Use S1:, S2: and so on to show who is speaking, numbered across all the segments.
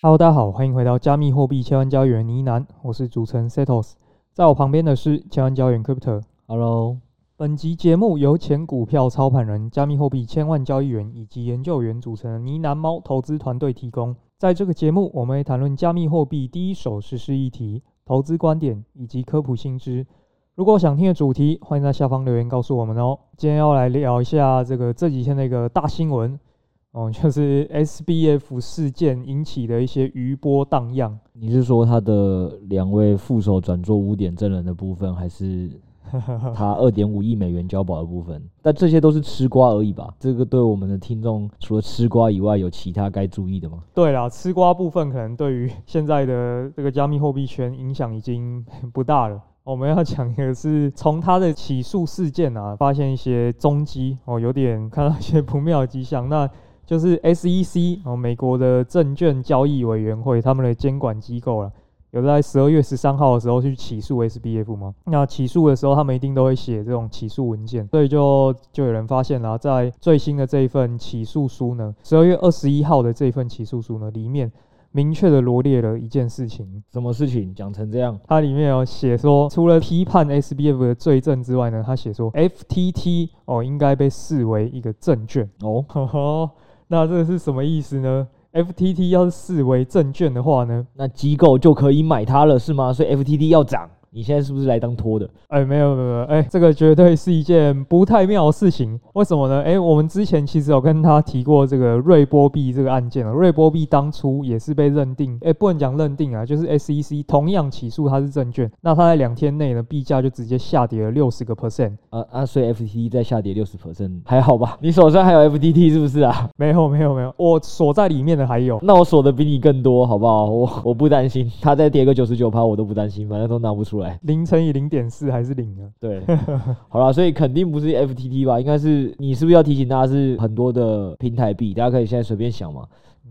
S1: Hello，大家好，欢迎回到加密货币千万交易员呢喃，我是主持人 Setos，在我旁边的是千万交易员 Crypto。
S2: Hello，
S1: 本集节目由前股票操盘人、加密货币千万交易员以及研究员组成的呢喃猫投资团队提供。在这个节目，我们会谈论加密货币第一手实施议题、投资观点以及科普新知。如果想听的主题，欢迎在下方留言告诉我们哦。今天要来聊一下这个这几天的一个大新闻。哦，就是 SBF 事件引起的一些余波荡漾。
S2: 你是说他的两位副手转做污点证人的部分，还是 他二点五亿美元交保的部分？但这些都是吃瓜而已吧？这个对我们的听众，除了吃瓜以外，有其他该注意的吗？
S1: 对啦，吃瓜部分可能对于现在的这个加密货币圈影响已经 不大了。我们要讲的是从他的起诉事件啊，发现一些踪迹哦，有点看到一些不妙的迹象。那就是 SEC 哦，美国的证券交易委员会，他们的监管机构了，有在十二月十三号的时候去起诉 SBF 吗？那起诉的时候，他们一定都会写这种起诉文件，所以就就有人发现了，在最新的这一份起诉书呢，十二月二十一号的这一份起诉书呢，里面明确的罗列了一件事情。
S2: 什么事情？讲成这样？
S1: 它里面有写说，除了批判 SBF 的罪证之外呢，他写说 FTT 哦，应该被视为一个证券哦。那这是什么意思呢？FTT 要是视为证券的话呢，
S2: 那机构就可以买它了，是吗？所以 FTT 要涨。你现在是不是来当托的？
S1: 哎，没有没有没有，哎，这个绝对是一件不太妙的事情。为什么呢？哎，我们之前其实有跟他提过这个瑞波币这个案件了。瑞波币当初也是被认定，哎，不能讲认定啊，就是 SEC 同样起诉它是证券。那它在两天内呢，币价就直接下跌了六十个 percent。
S2: 啊啊，所以 FTT 再下跌六十 percent 还好吧？你手上还有 FTT 是不是啊？
S1: 没有没有没有，我锁在里面的还有。
S2: 那我锁的比你更多，好不好？我我不担心，它再跌个九十九趴我都不担心，反正都拿不出来。
S1: 零乘以零。零点四还是零啊？
S2: 对，好了，所以肯定不是 FTT 吧？应该是你是不是要提醒大家是很多的平台币？大家可以现在随便想嘛，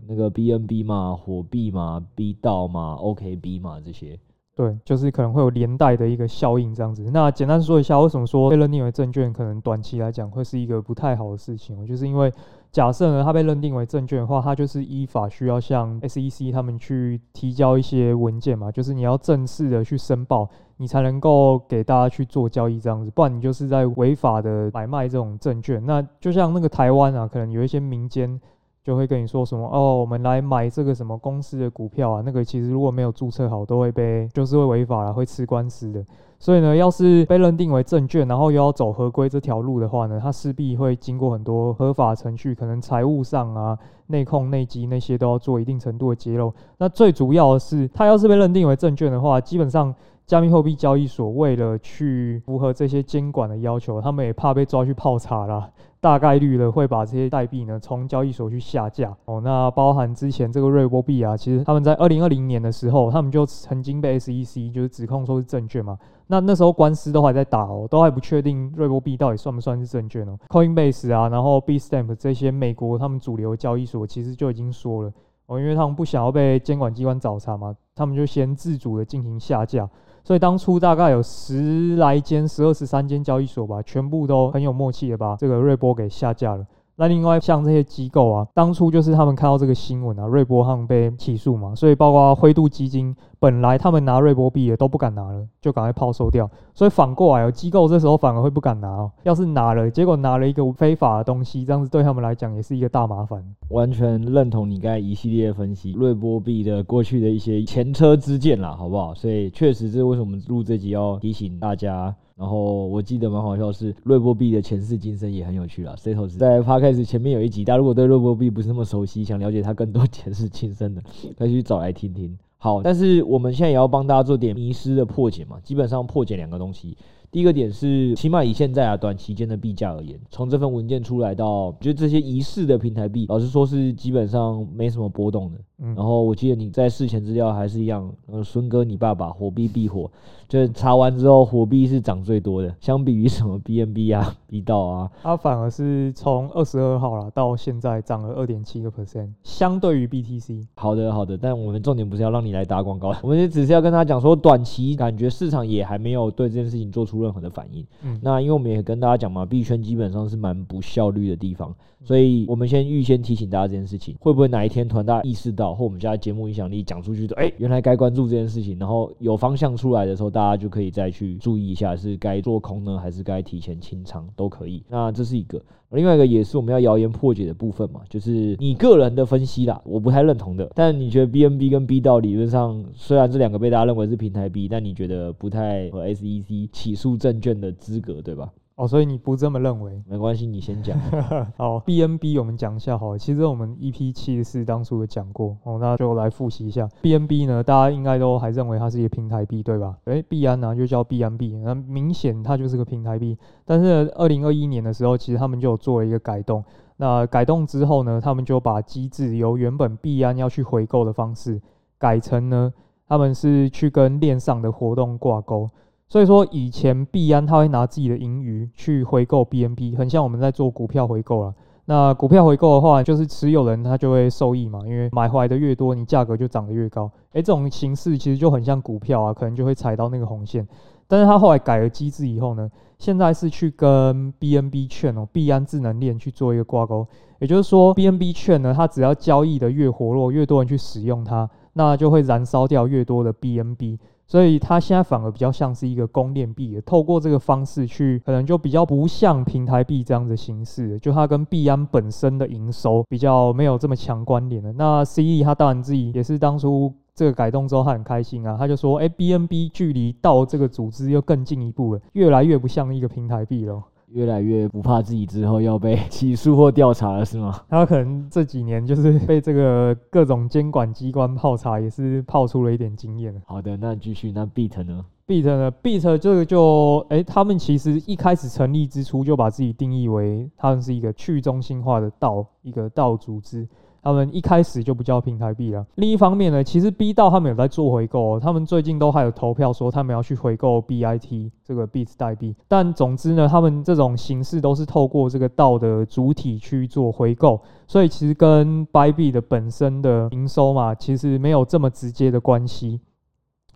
S2: 那个 BNB 嘛，火币嘛，BDAO 嘛，OKB 嘛这些。
S1: 对，就是可能会有连带的一个效应这样子。那简单说一下，为什么说被认定为证券，可能短期来讲会是一个不太好的事情？就是因为假设呢，它被认定为证券的话，它就是依法需要向 SEC 他们去提交一些文件嘛，就是你要正式的去申报，你才能够给大家去做交易这样子，不然你就是在违法的买卖这种证券。那就像那个台湾啊，可能有一些民间。就会跟你说什么哦，我们来买这个什么公司的股票啊，那个其实如果没有注册好，都会被就是会违法了，会吃官司的。所以呢，要是被认定为证券，然后又要走合规这条路的话呢，它势必会经过很多合法程序，可能财务上啊、内控、内机那些都要做一定程度的揭露。那最主要的是，它要是被认定为证券的话，基本上。加密货币交易所为了去符合这些监管的要求，他们也怕被抓去泡茶啦，大概率的会把这些代币呢从交易所去下架哦。那包含之前这个瑞波币啊，其实他们在二零二零年的时候，他们就曾经被 SEC 就是指控说是证券嘛。那那时候官司都还在打哦，都还不确定瑞波币到底算不算是证券哦。Coinbase 啊，然后 Bitstamp 这些美国他们主流交易所其实就已经说了哦，因为他们不想要被监管机关找茬嘛，他们就先自主的进行下架。所以当初大概有十来间、十二、十三间交易所吧，全部都很有默契的把这个瑞波给下架了。那另外像这些机构啊，当初就是他们看到这个新闻啊，瑞波他们被起诉嘛，所以包括灰度基金，本来他们拿瑞波币也都不敢拿了，就赶快抛售掉。所以反过来哦，机构这时候反而会不敢拿哦。要是拿了，结果拿了一个非法的东西，这样子对他们来讲也是一个大麻烦。
S2: 完全认同你刚才一系列分析，瑞波币的过去的一些前车之鉴啦，好不好？所以确实是为什么录这集要提醒大家。然后我记得蛮好笑是瑞波币的前世今生也很有趣啦。Setos 在 Podcast 前面有一集，大家如果对瑞波币不是那么熟悉，想了解它更多前世今生的，可以去找来听听。好，但是我们现在也要帮大家做点迷失的破解嘛，基本上破解两个东西。第一个点是，起码以现在啊短期间的币价而言，从这份文件出来到，就这些疑似的平台币，老实说是基本上没什么波动的。嗯，然后我记得你在事前资料还是一样，呃，孙哥你爸爸火币必火，就是查完之后火币是涨最多的，相比于什么 BNB 啊、BDAO 啊，
S1: 它反而是从二十二号啦到现在涨了二点七个 percent，相对于 BTC。
S2: 好的好的，但我们重点不是要让你来打广告，我们只是要跟他讲说，短期感觉市场也还没有对这件事情做出。出任何的反应。
S1: 嗯，
S2: 那因为我们也跟大家讲嘛，币圈基本上是蛮不效率的地方，所以我们先预先提醒大家这件事情，会不会哪一天突然大家意识到，或我们家节目影响力讲出去的，哎，原来该关注这件事情，然后有方向出来的时候，大家就可以再去注意一下，是该做空呢，还是该提前清仓都可以。那这是一个。另外一个也是我们要谣言破解的部分嘛，就是你个人的分析啦，我不太认同的。但你觉得 BNB 跟 B 道理论上，虽然这两个被大家认为是平台币，但你觉得不太和 SEC 起诉证券的资格，对吧？
S1: 哦，所以你不这么认为？
S2: 没关系，你先讲。
S1: 好，BNB 我们讲一下好了。其实我们 EP 七十四当初有讲过哦，那就来复习一下。BNB 呢，大家应该都还认为它是一个平台币，对吧？诶，币安呢就叫 BNB，，那明显它就是个平台币。但是二零二一年的时候，其实他们就有做了一个改动。那改动之后呢，他们就把机制由原本币安要去回购的方式，改成呢，他们是去跟链上的活动挂钩。所以说，以前币安他会拿自己的盈余去回购 BNB，很像我们在做股票回购了。那股票回购的话，就是持有人他就会受益嘛，因为买回来的越多，你价格就涨得越高。诶，这种形式其实就很像股票啊，可能就会踩到那个红线。但是他后来改了机制以后呢，现在是去跟 BNB 券哦，币安智能链去做一个挂钩。也就是说，BNB 券呢，它只要交易的越活络，越多人去使用它，那就会燃烧掉越多的 BNB。所以它现在反而比较像是一个供链币，透过这个方式去，可能就比较不像平台币这样的形式，就它跟币安本身的营收比较没有这么强关联了。那 CE 他当然自己也是当初这个改动之后，他很开心啊，他就说，哎，BNB 距离到这个组织又更进一步了，越来越不像一个平台币了。
S2: 越来越不怕自己之后要被 起诉或调查了，是吗？
S1: 他可能这几年就是被这个各种监管机关泡茶，也是泡出了一点经验。
S2: 好的，那继续，那 Beat 呢
S1: ？Beat 呢？Beat 这个就，哎、欸，他们其实一开始成立之初就把自己定义为他们是一个去中心化的道，一个道组织。他们一开始就不叫平台币了。另一方面呢，其实 B 道他们有在做回购，他们最近都还有投票说他们要去回购 BIT 这个 Beat 代币。但总之呢，他们这种形式都是透过这个道的主体去做回购，所以其实跟 b y b 的本身的营收嘛，其实没有这么直接的关系。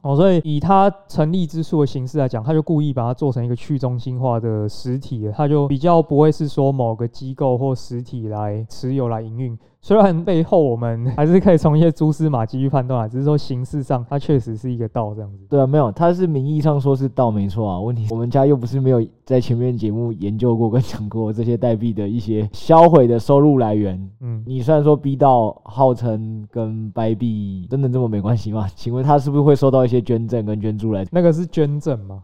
S1: 哦，所以以它成立之初的形式来讲，他就故意把它做成一个去中心化的实体了，它就比较不会是说某个机构或实体来持有来营运。虽然背后我们 还是可以从一些蛛丝马迹去判断啊，只是说形式上它确实是一个道这样子。
S2: 对啊，没有，它是名义上说是道没错啊。问题我们家又不是没有在前面节目研究过跟讲过这些代币的一些销毁的收入来源。嗯，你虽然说 B 道号称跟 Bybit 真的这么没关系吗？请问他是不是会收到一些捐赠跟捐助来？
S1: 那个是捐赠吗？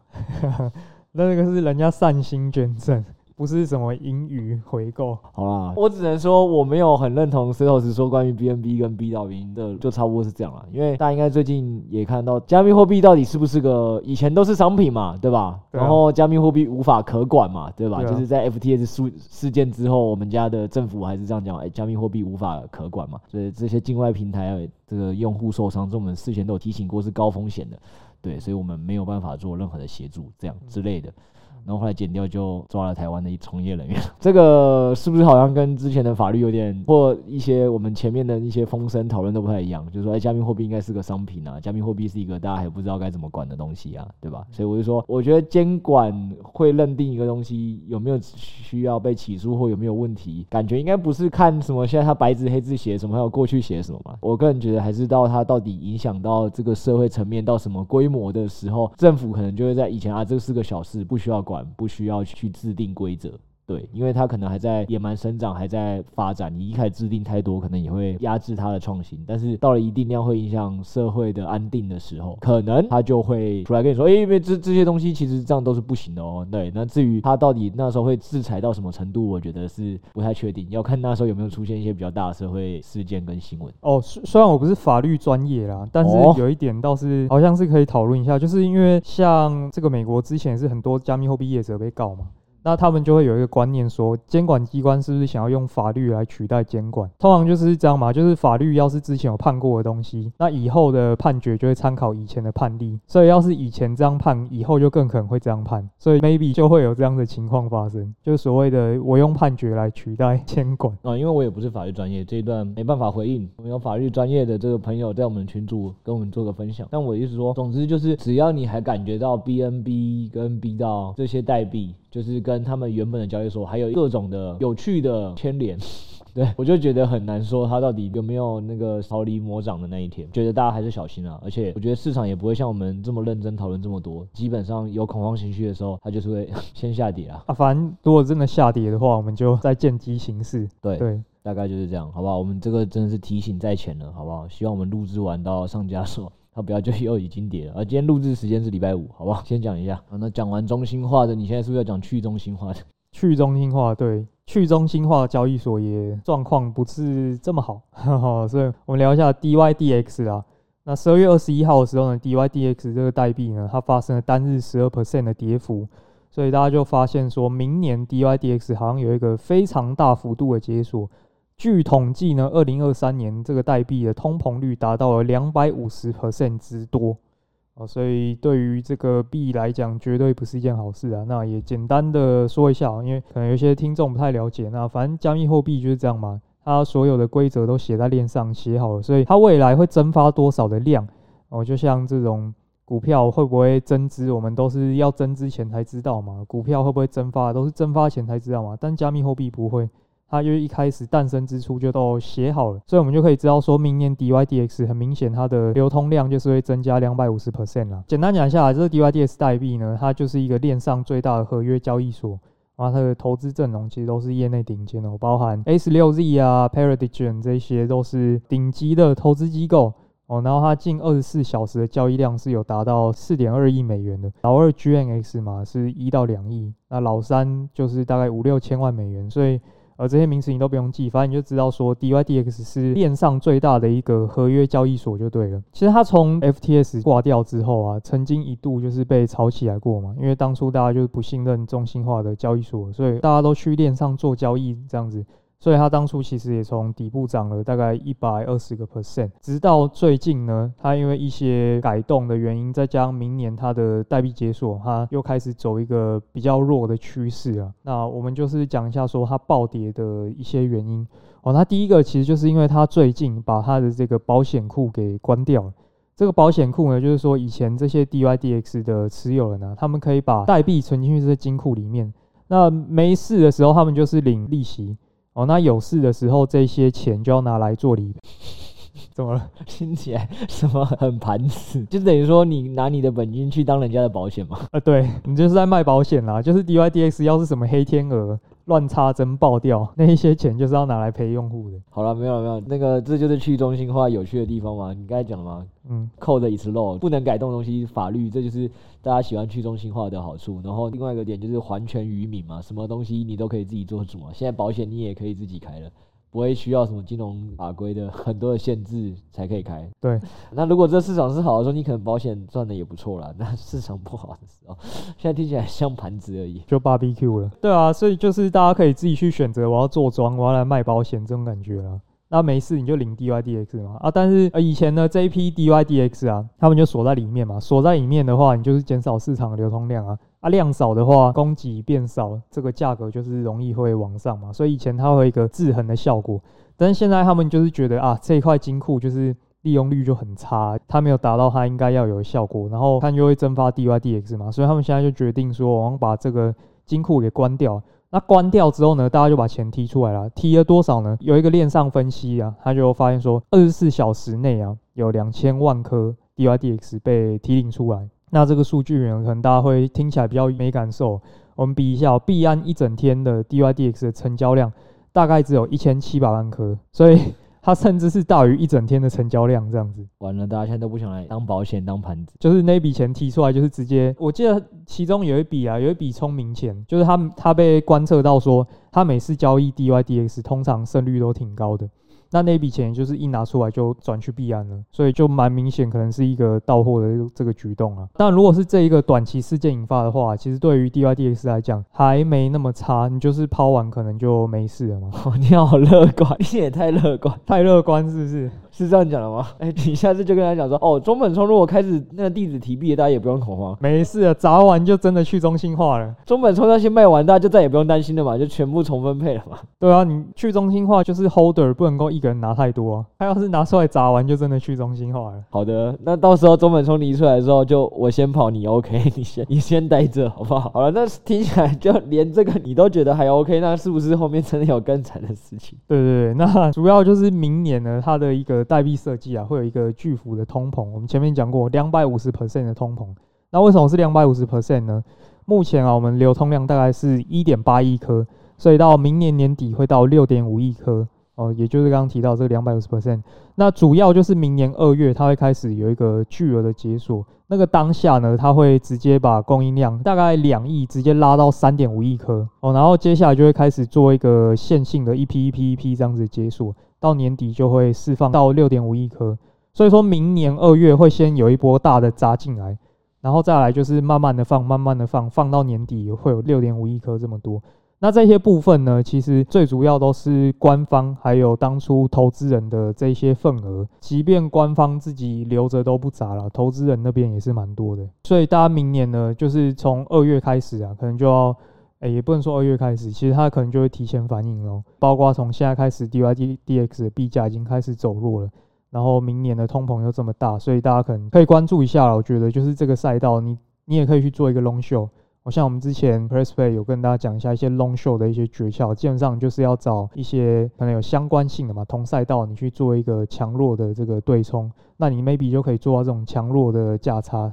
S1: 那 那个是人家善心捐赠。不是什么盈余回购，
S2: 好啦，我只能说我没有很认同 Setos 说关于 BNB 跟 B 到零的，就差不多是这样了。因为大家应该最近也看到，加密货币到底是不是个以前都是商品嘛，对吧？然后加密货币无法可管嘛，对吧？就是在 FTS 事事件之后，我们家的政府还是这样讲，哎，加密货币无法可管嘛，所以这些境外平台这个用户受伤，这我们事前都有提醒过是高风险的，对，所以我们没有办法做任何的协助，这样之类的。然后后来剪掉，就抓了台湾的一从业人员。这个是不是好像跟之前的法律有点，或一些我们前面的一些风声讨论都不太一样？就是说，哎，加密货币应该是个商品啊，加密货币是一个大家还不知道该怎么管的东西啊，对吧？所以我就说，我觉得监管会认定一个东西有没有需要被起诉或有没有问题，感觉应该不是看什么现在他白纸黑字写什么，还有过去写什么嘛。我个人觉得还是到他到底影响到这个社会层面到什么规模的时候，政府可能就会在以前啊，这是个小事，不需要管。不需要去制定规则。对，因为它可能还在野蛮生长，还在发展。你一开始制定太多，可能也会压制它的创新。但是到了一定量，会影响社会的安定的时候，可能它就会出来跟你说：“哎，因为这这些东西其实这样都是不行的哦。”对，那至于它到底那时候会制裁到什么程度，我觉得是不太确定，要看那时候有没有出现一些比较大的社会事件跟新闻。
S1: 哦，虽虽然我不是法律专业啦，但是有一点倒是好像是可以讨论一下，就是因为像这个美国之前是很多加密货币业者被告嘛。那他们就会有一个观念说，监管机关是不是想要用法律来取代监管？通常就是这样嘛，就是法律要是之前有判过的东西，那以后的判决就会参考以前的判例。所以要是以前这样判，以后就更可能会这样判。所以 maybe 就会有这样的情况发生，就是所谓的我用判决来取代监管
S2: 啊。因为我也不是法律专业，这一段没办法回应。我们有法律专业的这个朋友在我们群组跟我们做个分享。但我意思说，总之就是只要你还感觉到 BNB 跟 B 到这些代币，就是跟他们原本的交易所还有各种的有趣的牵连。对，我就觉得很难说他到底有没有那个逃离魔掌的那一天。觉得大家还是小心啊，而且我觉得市场也不会像我们这么认真讨论这么多。基本上有恐慌情绪的时候，它就是会先下跌啊。
S1: 啊，反正如果真的下跌的话，我们就再见机行事。
S2: 对
S1: 对，
S2: 大概就是这样，好不好？我们这个真的是提醒在前了，好不好？希望我们录制完到上架时候，它不要就又已经跌了。而今天录制时间是礼拜五，好不好？先讲一下。好，那讲完中心化的，你现在是不是要讲去中心化的？
S1: 去中心化，对。去中心化交易所也状况不是这么好，呵呵，所以我们聊一下 DYDX 啊。那十二月二十一号的时候呢，DYDX 这个代币呢，它发生了单日十二 percent 的跌幅，所以大家就发现说，明年 DYDX 好像有一个非常大幅度的解锁。据统计呢，二零二三年这个代币的通膨率达到了两百五十 percent 之多。哦，所以对于这个币来讲，绝对不是一件好事啊。那也简单的说一下，因为可能有些听众不太了解。那反正加密货币就是这样嘛，它所有的规则都写在链上写好了，所以它未来会蒸发多少的量，哦，就像这种股票会不会增资，我们都是要增资前才知道嘛。股票会不会蒸发，都是蒸发前才知道嘛。但加密货币不会。它因为一开始诞生之初就都写好了，所以我们就可以知道说，明年 DYDX 很明显它的流通量就是会增加两百五十 percent 啦。简单讲一下，这个 DYDX 代币呢，它就是一个链上最大的合约交易所，然后它的投资阵容其实都是业内顶尖的，包含 A16Z 啊、Paradigm 这些都是顶级的投资机构哦。然后它近二十四小时的交易量是有达到四点二亿美元的，老二 GNX 嘛是一到两亿，那老三就是大概五六千万美元，所以。而这些名词你都不用记，反正你就知道说，DYDX 是链上最大的一个合约交易所就对了。其实它从 FTS 挂掉之后啊，曾经一度就是被炒起来过嘛，因为当初大家就是不信任中心化的交易所，所以大家都去链上做交易这样子。所以它当初其实也从底部涨了大概一百二十个 percent，直到最近呢，它因为一些改动的原因，再加上明年它的代币解锁，它又开始走一个比较弱的趋势啊。那我们就是讲一下说它暴跌的一些原因哦。它第一个其实就是因为它最近把它的这个保险库给关掉了。这个保险库呢，就是说以前这些 DYDX 的持有人呢，他们可以把代币存进去这些金库里面，那没事的时候他们就是领利息。哦，那有事的时候，这些钱就要拿来做理赔。怎么了？
S2: 听起来 什么很盘子？就等于说你拿你的本金去当人家的保险吗？
S1: 呃，对，你就是在卖保险啦。就是 DYDX 要是什么黑天鹅。乱插针爆掉，那一些钱就是要拿来赔用户的。
S2: 好了，没有了，没有，那个这就是去中心化有趣的地方嘛。你刚才讲了嘛，嗯，Code is law，不能改动的东西，法律，这就是大家喜欢去中心化的好处。然后另外一个点就是还权于民嘛，什么东西你都可以自己做主啊。现在保险你也可以自己开了。不会需要什么金融法规的很多的限制才可以开。
S1: 对，
S2: 那如果这市场是好的时候，你可能保险赚的也不错啦。那市场不好的时候，现在听起来像盘子而已，
S1: 就 BBQ 了。对啊，所以就是大家可以自己去选择，我要做庄，我要来卖保险这种感觉啦。那没事你就领 DYDX 嘛啊，但是呃以前呢这一批 DYDX 啊，他们就锁在里面嘛，锁在里面的话，你就是减少市场的流通量啊。啊，量少的话，供给变少，这个价格就是容易会往上嘛。所以以前它会有一个制衡的效果，但是现在他们就是觉得啊，这一块金库就是利用率就很差，它没有达到它应该要有的效果，然后它就会蒸发 DYDX 嘛。所以他们现在就决定说，我们把这个金库给关掉。那关掉之后呢，大家就把钱提出来了，提了多少呢？有一个链上分析啊，他就发现说，二十四小时内啊，有两千万颗 DYDX 被提领出来。那这个数据呢，可能大家会听起来比较没感受。我们比一下，币安一整天的 DYDX 的成交量大概只有一千七百万颗，所以它甚至是大于一整天的成交量这样子。
S2: 完了，大家现在都不想来当保险当盘子，
S1: 就是那笔钱提出来就是直接。我记得其中有一笔啊，有一笔聪明钱，就是他他被观测到说，他每次交易 DYDX 通常胜率都挺高的。那那笔钱就是一拿出来就转去币安了，所以就蛮明显，可能是一个到货的这个举动啊。但如果是这一个短期事件引发的话，其实对于 DYDX 来讲还没那么差，你就是抛完可能就没事了嘛。
S2: 你好乐观，你也太乐观，
S1: 太乐观是不是？
S2: 是这样讲的吗？哎、欸，你下次就跟他讲说，哦，中本聪如果开始那个地址提币，大家也不用恐慌，
S1: 没事啊，砸完就真的去中心化了。
S2: 中本聪那些卖完，大家就再也不用担心了嘛，就全部重分配了嘛。
S1: 对啊，你去中心化就是 holder 不能够一个人拿太多啊，他要是拿出来砸完，就真的去中心化了。
S2: 好的，那到时候中本聪离出来的时候，就我先跑，你 OK，你先你先待着，好不好？好了，那听起来就连这个你都觉得还 OK，那是不是后面真的有更惨的事情？
S1: 对对对，那主要就是明年呢，它的一个代币设计啊。会有一个巨幅的通膨，我们前面讲过两百五十 percent 的通膨，那为什么是两百五十 percent 呢？目前啊，我们流通量大概是一点八亿颗，所以到明年年底会到六点五亿颗哦，也就是刚刚提到这个两百五十 percent。那主要就是明年二月它会开始有一个巨额的解锁，那个当下呢，它会直接把供应量大概两亿直接拉到三点五亿颗哦，然后接下来就会开始做一个线性的一批一批一批这样子解锁。到年底就会释放到六点五亿颗，所以说明年二月会先有一波大的砸进来，然后再来就是慢慢的放，慢慢的放，放到年底会有六点五亿颗这么多。那这些部分呢，其实最主要都是官方还有当初投资人的这些份额，即便官方自己留着都不砸了，投资人那边也是蛮多的。所以大家明年呢，就是从二月开始啊，可能就要。哎、也不能说二月开始，其实它可能就会提前反应喽。包括从现在开始，DYD、DX 的币价已经开始走弱了，然后明年的通膨又这么大，所以大家可能可以关注一下了。我觉得就是这个赛道，你你也可以去做一个 long short。我像我们之前 PressPlay 有跟大家讲一下一些 long short 的一些诀窍，基本上就是要找一些可能有相关性的嘛，同赛道你去做一个强弱的这个对冲，那你 maybe 就可以做到这种强弱的价差。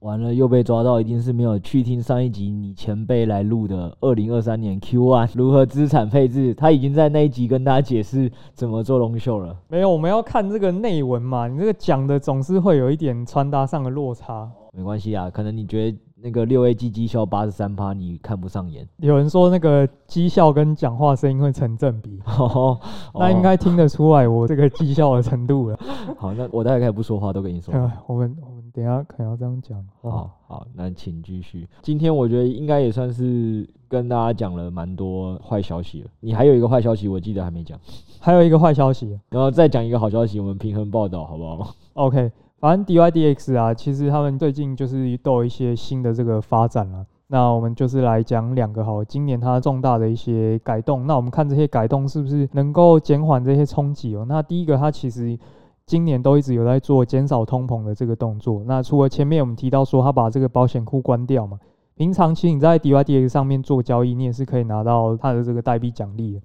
S2: 完了又被抓到，一定是没有去听上一集你前辈来录的二零二三年 Q1 如何资产配置，他已经在那一集跟大家解释怎么做 long short 了。
S1: 没有，我们要看这个内文嘛，你这个讲的总是会有一点穿搭上的落差。
S2: 没关系啊，可能你觉得。那个六 A G 绩效八十三趴，你看不上眼。
S1: 有人说那个绩效跟讲话声音会成正比，哦、那应该听得出来我这个绩效的程度了。
S2: 好，那我待会可以不说话，都跟你说。
S1: 我们我们等一下可能要这样讲。
S2: 好好，那请继续。今天我觉得应该也算是跟大家讲了蛮多坏消息了。你还有一个坏消息，我记得还没讲。
S1: 还有一个坏消息，
S2: 然后再讲一个好消息，我们平衡报道好不好？
S1: OK。反正 DYDX 啊，其实他们最近就是都有一些新的这个发展了。那我们就是来讲两个好，今年它重大的一些改动。那我们看这些改动是不是能够减缓这些冲击哦？那第一个，它其实今年都一直有在做减少通膨的这个动作。那除了前面我们提到说，它把这个保险库关掉嘛，平常其实你在 DYDX 上面做交易，你也是可以拿到它的这个代币奖励。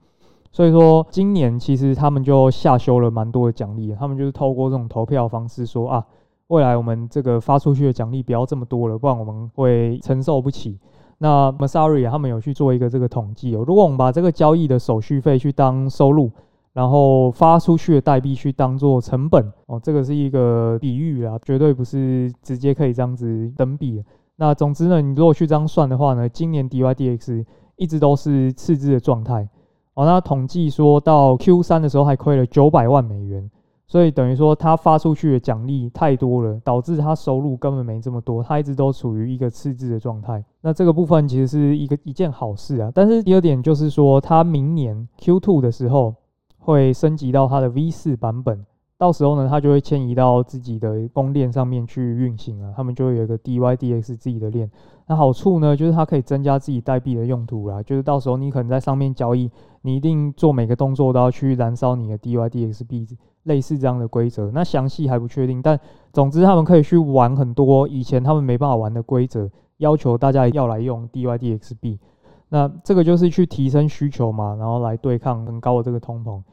S1: 所以说，今年其实他们就下修了蛮多的奖励，他们就是透过这种投票方式说啊，未来我们这个发出去的奖励不要这么多了，不然我们会承受不起。那 m a s a r i 他们有去做一个这个统计哦，如果我们把这个交易的手续费去当收入，然后发出去的代币去当做成本哦，这个是一个比喻啊，绝对不是直接可以这样子等比。那总之呢，你如果去这样算的话呢，今年 DYDX 一直都是赤字的状态。哦，那统计说到 Q 三的时候还亏了九百万美元，所以等于说他发出去的奖励太多了，导致他收入根本没这么多，他一直都处于一个赤字的状态。那这个部分其实是一个一件好事啊。但是第二点就是说，他明年 Q two 的时候会升级到他的 V 四版本。到时候呢，它就会迁移到自己的公链上面去运行了。他们就会有一个 DYDX 自己的链。那好处呢，就是它可以增加自己代币的用途啦。就是到时候你可能在上面交易，你一定做每个动作都要去燃烧你的 DYDX 币，类似这样的规则。那详细还不确定，但总之他们可以去玩很多以前他们没办法玩的规则，要求大家要来用 DYDX 币。那这个就是去提升需求嘛，然后来对抗很高的这个通膨。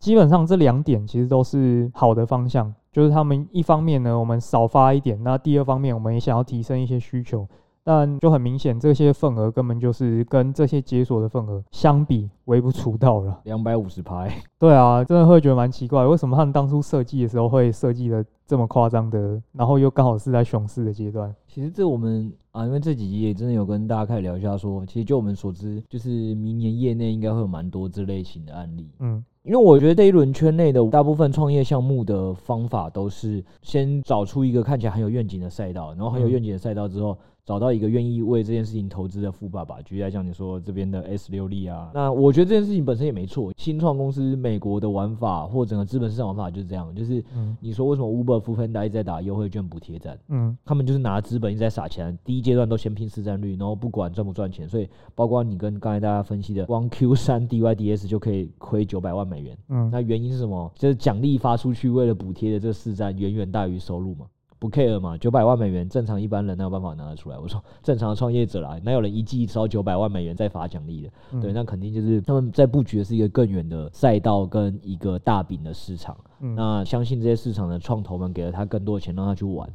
S1: 基本上这两点其实都是好的方向，就是他们一方面呢，我们少发一点；那第二方面，我们也想要提升一些需求。但就很明显，这些份额根本就是跟这些解锁的份额相比微不足道了。
S2: 两百五十拍，
S1: 对啊，真的会觉得蛮奇怪，为什么他们当初设计的时候会设计的这么夸张的，然后又刚好是在熊市的阶段。
S2: 其实这我们啊，因为这几集也真的有跟大家开始聊一下说，说其实就我们所知，就是明年业内应该会有蛮多这类型的案例。嗯，因为我觉得这一轮圈内的大部分创业项目的方法都是先找出一个看起来很有愿景的赛道，然后很有愿景的赛道之后。找到一个愿意为这件事情投资的富爸爸，举例来讲，你说这边的 S 六力啊，那我觉得这件事情本身也没错。新创公司美国的玩法或整个资本市场玩法就是这样，就是你说为什么 Uber、直在打优惠券补贴战？嗯，他们就是拿资本一直在撒钱，第一阶段都先拼市占率，然后不管赚不赚钱。所以包括你跟刚才大家分析的，光 Q 三 DYDS 就可以亏九百万美元。嗯，那原因是什么？就是奖励发出去为了补贴的这个市占远远大于收入嘛。不 care 嘛，九百万美元，正常一般人哪有办法拿得出来？我说正常的创业者啦，哪有人一季烧九百万美元再发奖励的？嗯、对，那肯定就是他们在布局的是一个更远的赛道跟一个大饼的市场。嗯、那相信这些市场的创投们给了他更多的钱让他去玩。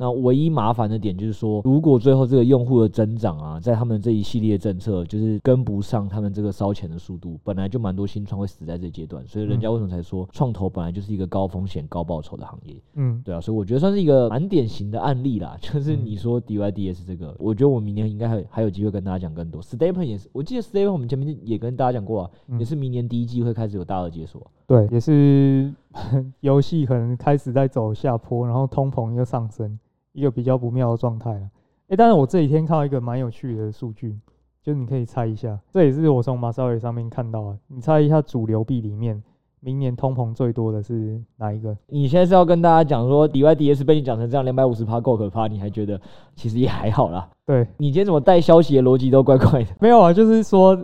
S2: 那唯一麻烦的点就是说，如果最后这个用户的增长啊，在他们这一系列政策就是跟不上他们这个烧钱的速度，本来就蛮多新创会死在这阶段，所以人家为什么才说创投本来就是一个高风险高报酬的行业？嗯，对啊，所以我觉得算是一个蛮典型的案例啦。就是你说 DYDS 这个，我觉得我明年应该还还有机会跟大家讲更多。STEPN 也是，我记得 STEPN 我们前面也跟大家讲过啊，也是明年第一季会开始有大额解锁。
S1: 对，也是 游戏可能开始在走下坡，然后通膨又上升。一个比较不妙的状态了，哎，但是我这几天看到一个蛮有趣的数据，就是你可以猜一下，这也是我从 Messari 上面看到的，你猜一下主流币里面明年通膨最多的是哪一个？
S2: 你现在是要跟大家讲说 DYDS 被你讲成这样两百五十趴够可怕，你还觉得其实也还好啦？
S1: 对，
S2: 你今天怎么带消息的逻辑都怪怪的？
S1: 没有啊，就是说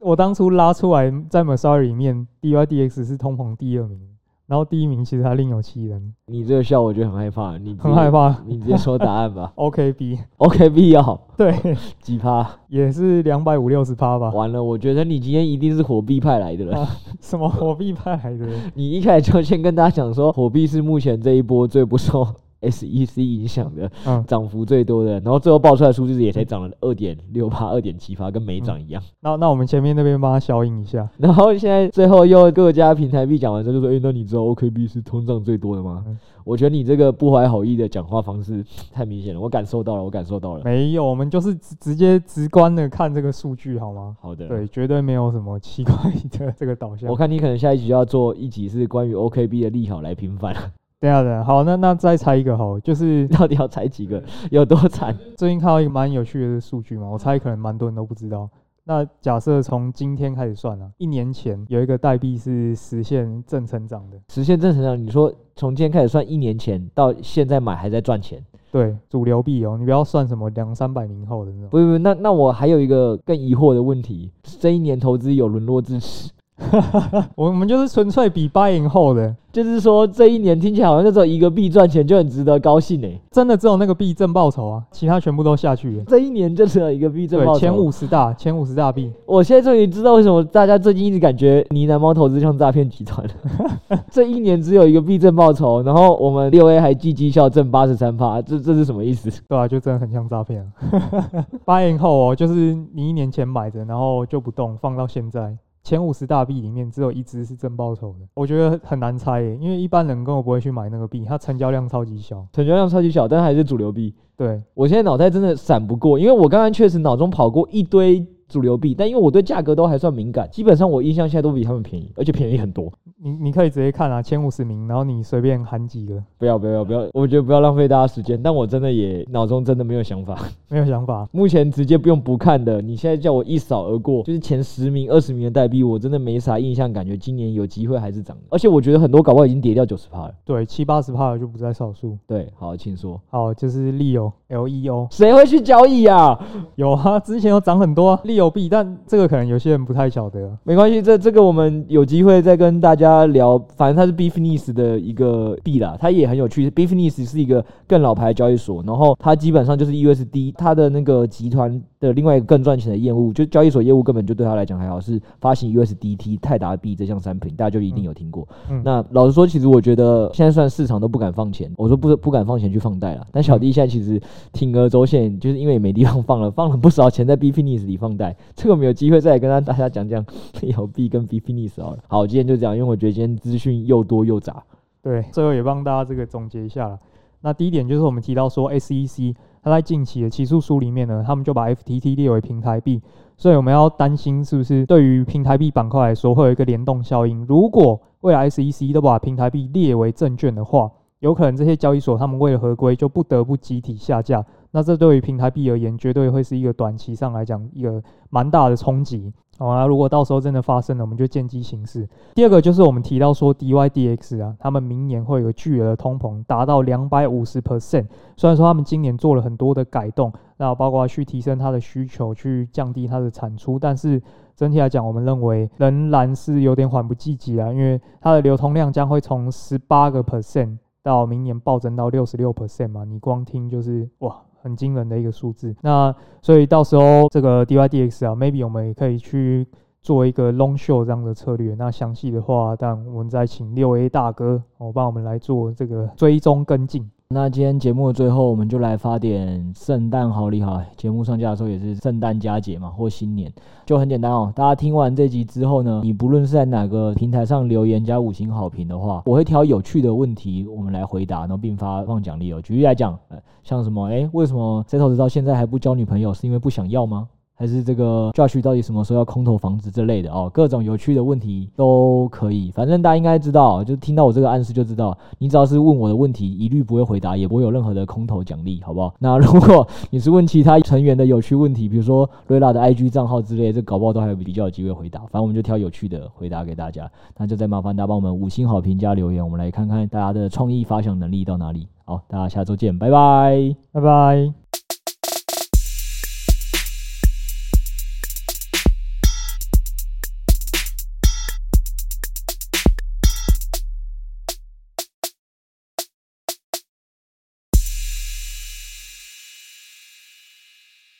S1: 我当初拉出来在 Messari 里面 DYDX 是通膨第二名。然后第一名其实他另有其人，
S2: 你这个笑我觉得很害怕，你
S1: 很害怕，
S2: 你直接说答案吧。
S1: OKB，OKB
S2: 要
S1: 对
S2: 几趴？
S1: 也是两百五六十趴吧。
S2: 完了，我觉得你今天一定是火币派来的了。
S1: 啊、什么火币派来的？
S2: 你一开始就先跟大家讲说，火币是目前这一波最不受。SEC 影响的，涨幅最多的，然后最后爆出来的数字也才涨了二点六趴、二点七趴，跟没涨一样。
S1: 那那我们前面那边帮他消音一下，
S2: 然后现在最后又各家平台币讲完之后就说：“诶，那你知道 OKB 是通胀最多的吗？”我觉得你这个不怀好意的讲话方式太明显了，我感受到了，我感受到了。
S1: 没有，我们就是直直接直观的看这个数据好吗？
S2: 好的，
S1: 对，绝对没有什么奇怪的这个导向。
S2: 我看你可能下一集就要做一集是关于 OKB 的利好来平反。
S1: 等下，等下，好，那那再猜一个好，就是
S2: 到底要猜几个，有多惨？
S1: 最近看到一个蛮有趣的数据嘛，我猜可能蛮多人都不知道。那假设从今天开始算啊，一年前有一个代币是实现正成长的，
S2: 实现正成长，你说从今天开始算一年前到现在买还在赚钱？
S1: 对，主流币哦，你不要算什么两三百年后的那种。
S2: 不不不，那那我还有一个更疑惑的问题，这一年投资有沦落至此？
S1: 我们就是纯粹比 buying 后的，
S2: 就是说这一年听起来好像就只有一个币赚钱就很值得高兴哎，
S1: 真的只有那个币正报酬啊，其他全部都下去了。
S2: 这一年就只有一个币正报酬，
S1: 前五十大，前五十大币。
S2: 我现在终于知道为什么大家最近一直感觉呢喃猫投资像诈骗集团了。这一年只有一个币正报酬，然后我们六 A 还季绩效正八十三趴，这这是什么意思？
S1: 对啊，就真的很像诈骗啊。buying 后哦，就是你一年前买的，然后就不动，放到现在。前五十大币里面只有一只是正报酬的，我觉得很难猜耶，因为一般人根本不会去买那个币，它成交量超级小，
S2: 成交量超级小，但还是主流币。
S1: 对，
S2: 我现在脑袋真的闪不过，因为我刚刚确实脑中跑过一堆。主流币，但因为我对价格都还算敏感，基本上我印象现在都比他们便宜，而且便宜很多。
S1: 你你可以直接看啊，前五十名，然后你随便喊几个。
S2: 不要不要不要，我觉得不要浪费大家时间。但我真的也脑中真的没有想法，
S1: 没有想法。
S2: 目前直接不用不看的，你现在叫我一扫而过，就是前十名、二十名的代币，我真的没啥印象，感觉今年有机会还是涨的。而且我觉得很多搞不好已经跌掉九十趴了。
S1: 对，七八十趴了就不在少数。
S2: 对，好，请说。
S1: 好，就是 Leo L E O，
S2: 谁会去交易啊？
S1: 有啊，之前有涨很多 Leo 有币，但这个。可能有些人不太晓得，
S2: 没关系，这这个我们有机会再跟大家聊。反正它是 Beefness 的一个币啦，它也很有趣。Beefness 是一个更老牌的交易所，然后它基本上就是 USD，它的那个集团的另外一个更赚钱的业务，就交易所业务根本就对他来讲还好，是发行 USDT 泰达币这项商品，大家就一定有听过。那老实说，其实我觉得现在算市场都不敢放钱，我说不不敢放钱去放贷了。但小弟现在其实铤而走险，就是因为也没地方放了，放了不少钱在 Beefness 里放贷，这个没有机会再来跟大家讲讲 Leo 币跟 Beefness 好了。好，今天就这样，因为我觉得今天资讯又多又杂。
S1: 对，最后也帮大家这个总结一下了。那第一点就是我们提到说，SEC 他在近期的起诉书里面呢，他们就把 FTT 列为平台币，所以我们要担心是不是对于平台币板块来说会有一个联动效应？如果未来 SEC 都把平台币列为证券的话，有可能这些交易所他们为了合规就不得不集体下架，那这对于平台币而言，绝对会是一个短期上来讲一个蛮大的冲击。好啊，如果到时候真的发生了，我们就见机行事。第二个就是我们提到说 DYDX 啊，他们明年会有巨额的通膨，达到两百五十 percent。虽然说他们今年做了很多的改动，那包括去提升它的需求，去降低它的产出，但是整体来讲，我们认为仍然是有点缓不济急啊，因为它的流通量将会从十八个 percent。到明年暴增到六十六 percent 嘛，你光听就是哇，很惊人的一个数字。那所以到时候这个 DYDX 啊，maybe 我们也可以去做一个 long show 这样的策略。那详细的话，但我们再请六 A 大哥哦帮我们来做这个追踪跟进。
S2: 那今天节目的最后，我们就来发点圣诞好礼哈。节目上架的时候也是圣诞佳节嘛，或新年，就很简单哦。大家听完这集之后呢，你不论是在哪个平台上留言加五星好评的话，我会挑有趣的问题我们来回答，然后并发放奖励哦。举例来讲，呃，像什么，哎，为什么 Setos 到现在还不交女朋友？是因为不想要吗？还是这个 Josh 到底什么时候要空投房子之类的哦？各种有趣的问题都可以，反正大家应该知道，就听到我这个暗示就知道，你只要是问我的问题，一律不会回答，也不会有任何的空投奖励，好不好？那如果你是问其他成员的有趣问题，比如说瑞拉的 IG 账号之类，这搞不好都还有比较有机会回答。反正我们就挑有趣的回答给大家，那就再麻烦大家帮我们五星好评加留言，我们来看看大家的创意发想能力到哪里。好，大家下周见，拜拜，
S1: 拜拜。